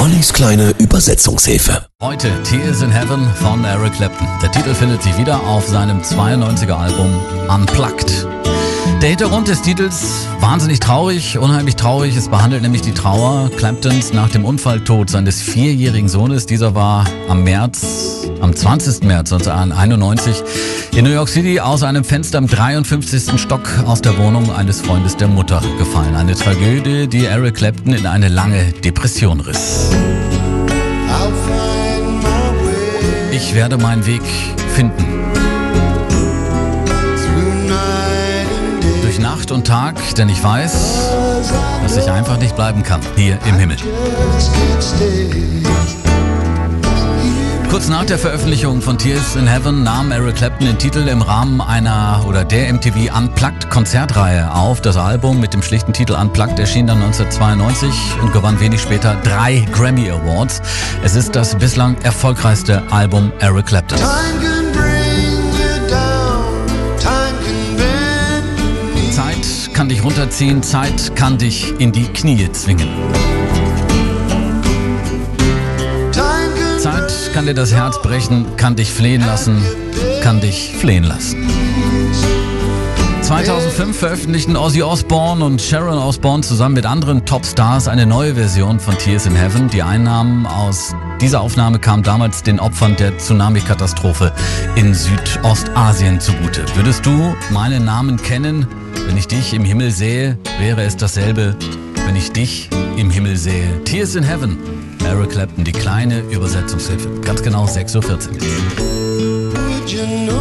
Ollis kleine Übersetzungshilfe. Heute Tears in Heaven von Eric Clapton. Der Titel findet sich wieder auf seinem 92er Album Unplugged. Der Hintergrund des Titels wahnsinnig traurig, unheimlich traurig. Es behandelt nämlich die Trauer Claptons nach dem Unfalltod seines vierjährigen Sohnes. Dieser war am März, am 20. März 1991 in New York City aus einem Fenster im 53. Stock aus der Wohnung eines Freundes der Mutter gefallen. Eine Tragödie, die Eric Clapton in eine lange Depression riss. Ich werde meinen Weg finden. Nacht und Tag, denn ich weiß, dass ich einfach nicht bleiben kann hier im Himmel. Kurz nach der Veröffentlichung von Tears in Heaven nahm Eric Clapton den Titel im Rahmen einer oder der MTV Unplugged Konzertreihe auf. Das Album mit dem schlichten Titel Unplugged erschien dann 1992 und gewann wenig später drei Grammy Awards. Es ist das bislang erfolgreichste Album Eric Clapton. Kann dich runterziehen, Zeit kann dich in die Knie zwingen. Zeit kann dir das Herz brechen, kann dich flehen lassen, kann dich flehen lassen. 2005 veröffentlichten Ozzy Osbourne und Sharon Osbourne zusammen mit anderen Topstars eine neue Version von Tears in Heaven. Die Einnahmen aus dieser Aufnahme kamen damals den Opfern der Tsunami-Katastrophe in Südostasien zugute. Würdest du meinen Namen kennen? Wenn ich dich im Himmel sehe, wäre es dasselbe, wenn ich dich im Himmel sehe. Tears in Heaven. Eric Clapton, die kleine Übersetzungshilfe. Ganz genau 6.14 Uhr.